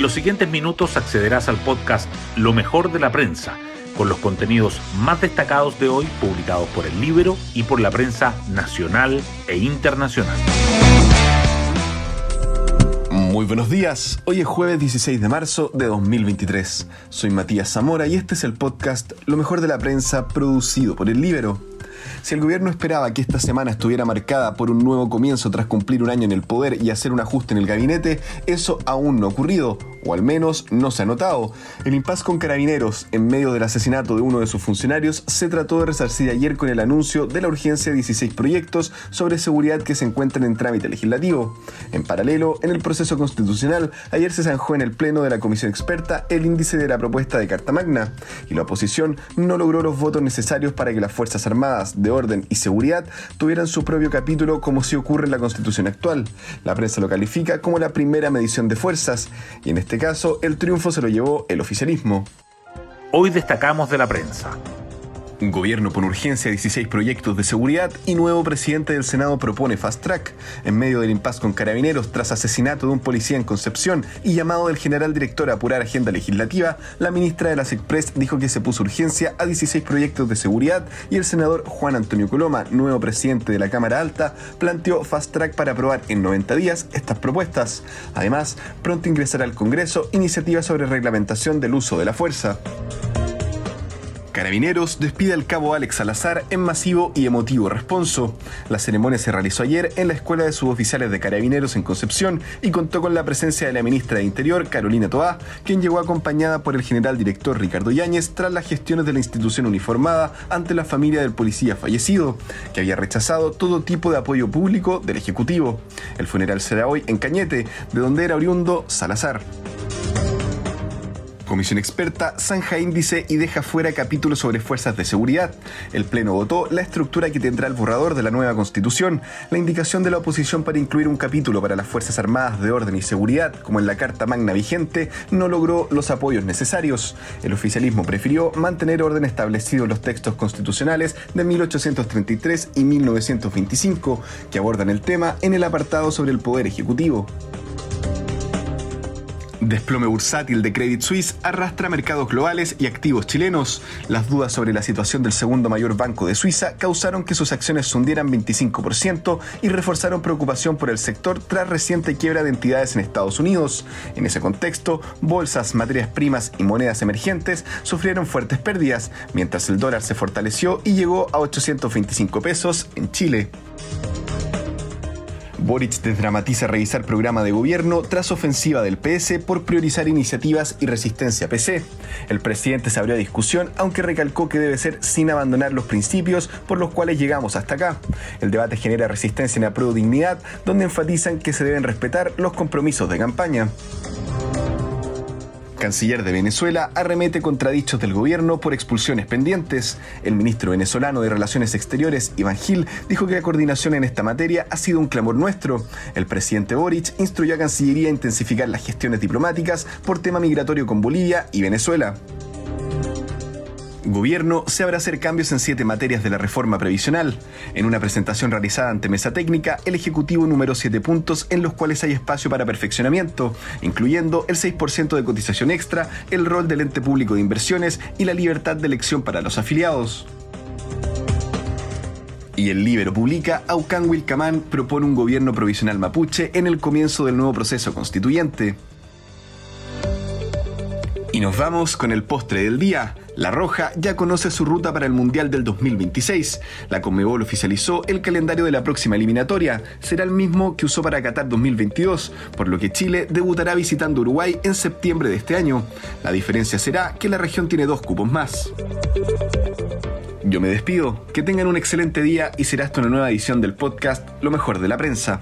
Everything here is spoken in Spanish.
En los siguientes minutos accederás al podcast Lo mejor de la prensa, con los contenidos más destacados de hoy publicados por el libro y por la prensa nacional e internacional. Muy buenos días, hoy es jueves 16 de marzo de 2023. Soy Matías Zamora y este es el podcast Lo mejor de la prensa producido por el Libero. Si el gobierno esperaba que esta semana estuviera marcada por un nuevo comienzo tras cumplir un año en el poder y hacer un ajuste en el gabinete, eso aún no ha ocurrido, o al menos no se ha notado. El impas con carabineros en medio del asesinato de uno de sus funcionarios se trató de resarcir ayer con el anuncio de la urgencia de 16 proyectos sobre seguridad que se encuentran en trámite legislativo. En paralelo, en el proceso constitucional, ayer se zanjó en el pleno de la comisión experta el índice de la propuesta de Carta Magna, y la oposición no logró los votos necesarios para que las Fuerzas Armadas de Orden y Seguridad tuvieran su propio capítulo como si ocurre en la constitución actual. La prensa lo califica como la primera medición de fuerzas, y en este caso el triunfo se lo llevó el oficialismo. Hoy destacamos de la prensa. Gobierno pone urgencia 16 proyectos de seguridad y nuevo presidente del Senado propone fast track. En medio del impasse con carabineros tras asesinato de un policía en Concepción y llamado del general director a apurar agenda legislativa, la ministra de la SECPRES dijo que se puso urgencia a 16 proyectos de seguridad y el senador Juan Antonio Coloma, nuevo presidente de la Cámara Alta, planteó fast track para aprobar en 90 días estas propuestas. Además, pronto ingresará al Congreso iniciativa sobre reglamentación del uso de la fuerza. Carabineros despide al cabo Alex Salazar en masivo y emotivo responso. La ceremonia se realizó ayer en la Escuela de Suboficiales de Carabineros en Concepción y contó con la presencia de la ministra de Interior, Carolina Toá, quien llegó acompañada por el general director Ricardo Yáñez tras las gestiones de la institución uniformada ante la familia del policía fallecido, que había rechazado todo tipo de apoyo público del Ejecutivo. El funeral será hoy en Cañete, de donde era oriundo Salazar. Comisión experta zanja índice y deja fuera capítulos sobre fuerzas de seguridad. El Pleno votó la estructura que tendrá el borrador de la nueva Constitución. La indicación de la oposición para incluir un capítulo para las Fuerzas Armadas de Orden y Seguridad, como en la Carta Magna vigente, no logró los apoyos necesarios. El oficialismo prefirió mantener orden establecido en los textos constitucionales de 1833 y 1925, que abordan el tema en el apartado sobre el Poder Ejecutivo. Desplome bursátil de Credit Suisse arrastra mercados globales y activos chilenos. Las dudas sobre la situación del segundo mayor banco de Suiza causaron que sus acciones se hundieran 25% y reforzaron preocupación por el sector tras reciente quiebra de entidades en Estados Unidos. En ese contexto, bolsas, materias primas y monedas emergentes sufrieron fuertes pérdidas, mientras el dólar se fortaleció y llegó a 825 pesos en Chile. Boric desdramatiza revisar programa de gobierno tras ofensiva del PS por priorizar iniciativas y resistencia PC. El presidente se abrió a discusión, aunque recalcó que debe ser sin abandonar los principios por los cuales llegamos hasta acá. El debate genera resistencia en la dignidad, donde enfatizan que se deben respetar los compromisos de campaña canciller de Venezuela arremete contra dichos del gobierno por expulsiones pendientes. El ministro venezolano de Relaciones Exteriores, Iván Gil, dijo que la coordinación en esta materia ha sido un clamor nuestro. El presidente Boric instruyó a Cancillería a intensificar las gestiones diplomáticas por tema migratorio con Bolivia y Venezuela. Gobierno se habrá hacer cambios en siete materias de la reforma previsional. En una presentación realizada ante Mesa Técnica, el Ejecutivo numeró siete puntos en los cuales hay espacio para perfeccionamiento, incluyendo el 6% de cotización extra, el rol del ente público de inversiones y la libertad de elección para los afiliados. Y el Libero publica, Aucan Wilcamán propone un gobierno provisional mapuche en el comienzo del nuevo proceso constituyente. Y nos vamos con el postre del día. La Roja ya conoce su ruta para el Mundial del 2026. La Conmebol oficializó el calendario de la próxima eliminatoria. Será el mismo que usó para Qatar 2022, por lo que Chile debutará visitando Uruguay en septiembre de este año. La diferencia será que la región tiene dos cupos más. Yo me despido, que tengan un excelente día y será hasta una nueva edición del podcast Lo mejor de la prensa.